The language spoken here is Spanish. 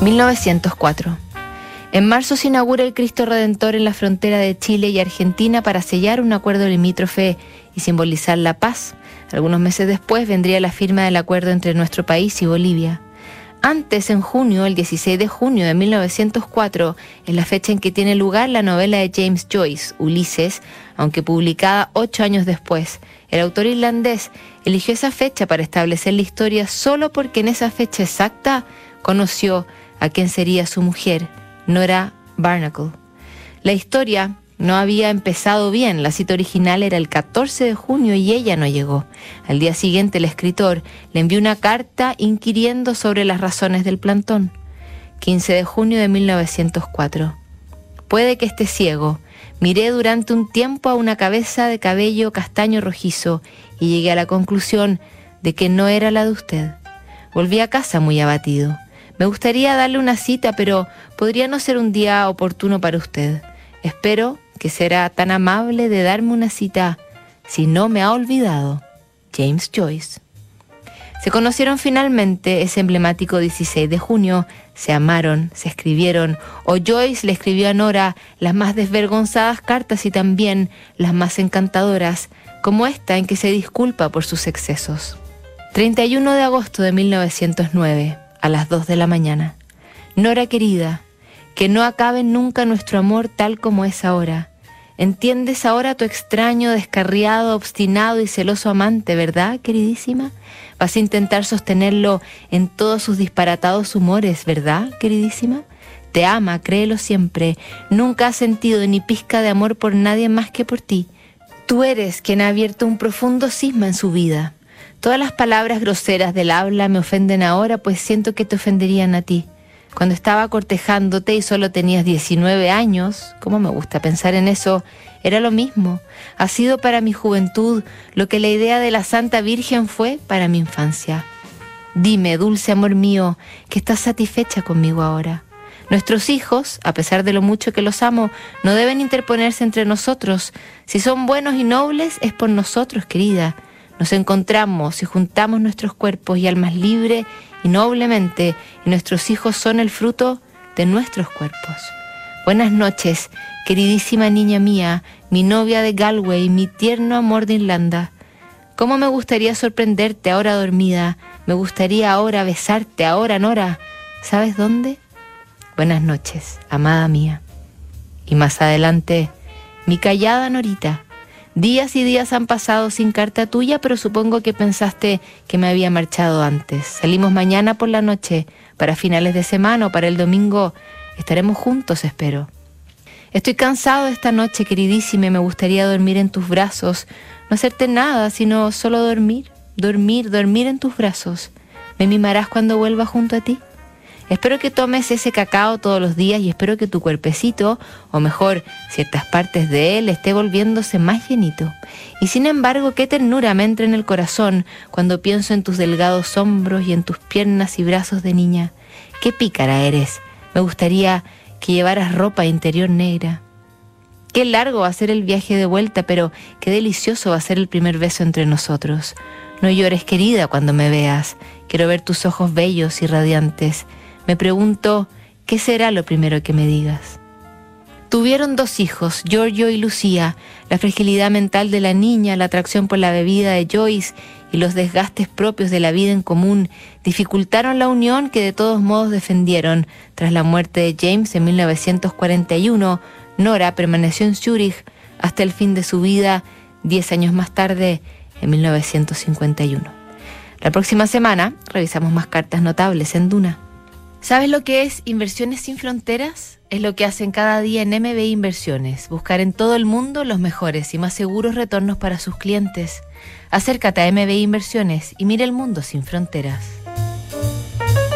1904. En marzo se inaugura el Cristo Redentor en la frontera de Chile y Argentina para sellar un acuerdo limítrofe y simbolizar la paz. Algunos meses después vendría la firma del acuerdo entre nuestro país y Bolivia. Antes, en junio, el 16 de junio de 1904, es la fecha en que tiene lugar la novela de James Joyce, Ulises, aunque publicada ocho años después. El autor irlandés eligió esa fecha para establecer la historia solo porque en esa fecha exacta conoció a quien sería su mujer, Nora Barnacle. La historia no había empezado bien, la cita original era el 14 de junio y ella no llegó. Al día siguiente el escritor le envió una carta inquiriendo sobre las razones del plantón. 15 de junio de 1904. Puede que esté ciego. Miré durante un tiempo a una cabeza de cabello castaño rojizo y llegué a la conclusión de que no era la de usted. Volví a casa muy abatido. Me gustaría darle una cita, pero podría no ser un día oportuno para usted. Espero que será tan amable de darme una cita si no me ha olvidado. James Joyce. Se conocieron finalmente ese emblemático 16 de junio, se amaron, se escribieron, o Joyce le escribió a Nora las más desvergonzadas cartas y también las más encantadoras, como esta en que se disculpa por sus excesos. 31 de agosto de 1909 a las dos de la mañana. Nora querida, que no acabe nunca nuestro amor tal como es ahora. ¿Entiendes ahora tu extraño, descarriado, obstinado y celoso amante, verdad, queridísima? Vas a intentar sostenerlo en todos sus disparatados humores, ¿verdad, queridísima? Te ama, créelo siempre. Nunca ha sentido ni pizca de amor por nadie más que por ti. Tú eres quien ha abierto un profundo cisma en su vida. Todas las palabras groseras del habla me ofenden ahora, pues siento que te ofenderían a ti. Cuando estaba cortejándote y solo tenías 19 años, como me gusta pensar en eso, era lo mismo. Ha sido para mi juventud lo que la idea de la Santa Virgen fue para mi infancia. Dime, dulce amor mío, que estás satisfecha conmigo ahora. Nuestros hijos, a pesar de lo mucho que los amo, no deben interponerse entre nosotros. Si son buenos y nobles, es por nosotros, querida. Nos encontramos y juntamos nuestros cuerpos y almas libre y noblemente, y nuestros hijos son el fruto de nuestros cuerpos. Buenas noches, queridísima niña mía, mi novia de Galway, mi tierno amor de Irlanda. ¿Cómo me gustaría sorprenderte ahora dormida? Me gustaría ahora besarte, ahora, Nora. ¿Sabes dónde? Buenas noches, amada mía. Y más adelante, mi callada Norita Días y días han pasado sin carta tuya, pero supongo que pensaste que me había marchado antes. Salimos mañana por la noche, para finales de semana o para el domingo. Estaremos juntos, espero. Estoy cansado esta noche, queridísima, me gustaría dormir en tus brazos. No hacerte nada, sino solo dormir, dormir, dormir en tus brazos. ¿Me mimarás cuando vuelva junto a ti? Espero que tomes ese cacao todos los días y espero que tu cuerpecito, o mejor, ciertas partes de él, esté volviéndose más llenito. Y sin embargo, qué ternura me entra en el corazón cuando pienso en tus delgados hombros y en tus piernas y brazos de niña. Qué pícara eres. Me gustaría que llevaras ropa interior negra. Qué largo va a ser el viaje de vuelta, pero qué delicioso va a ser el primer beso entre nosotros. No llores, querida, cuando me veas. Quiero ver tus ojos bellos y radiantes. Me pregunto, ¿qué será lo primero que me digas? Tuvieron dos hijos, Giorgio y Lucía. La fragilidad mental de la niña, la atracción por la bebida de Joyce y los desgastes propios de la vida en común dificultaron la unión que de todos modos defendieron. Tras la muerte de James en 1941, Nora permaneció en Zúrich hasta el fin de su vida, diez años más tarde, en 1951. La próxima semana revisamos más cartas notables en Duna. ¿Sabes lo que es Inversiones sin Fronteras? Es lo que hacen cada día en MBI Inversiones, buscar en todo el mundo los mejores y más seguros retornos para sus clientes. Acércate a MBI Inversiones y mira el mundo sin fronteras.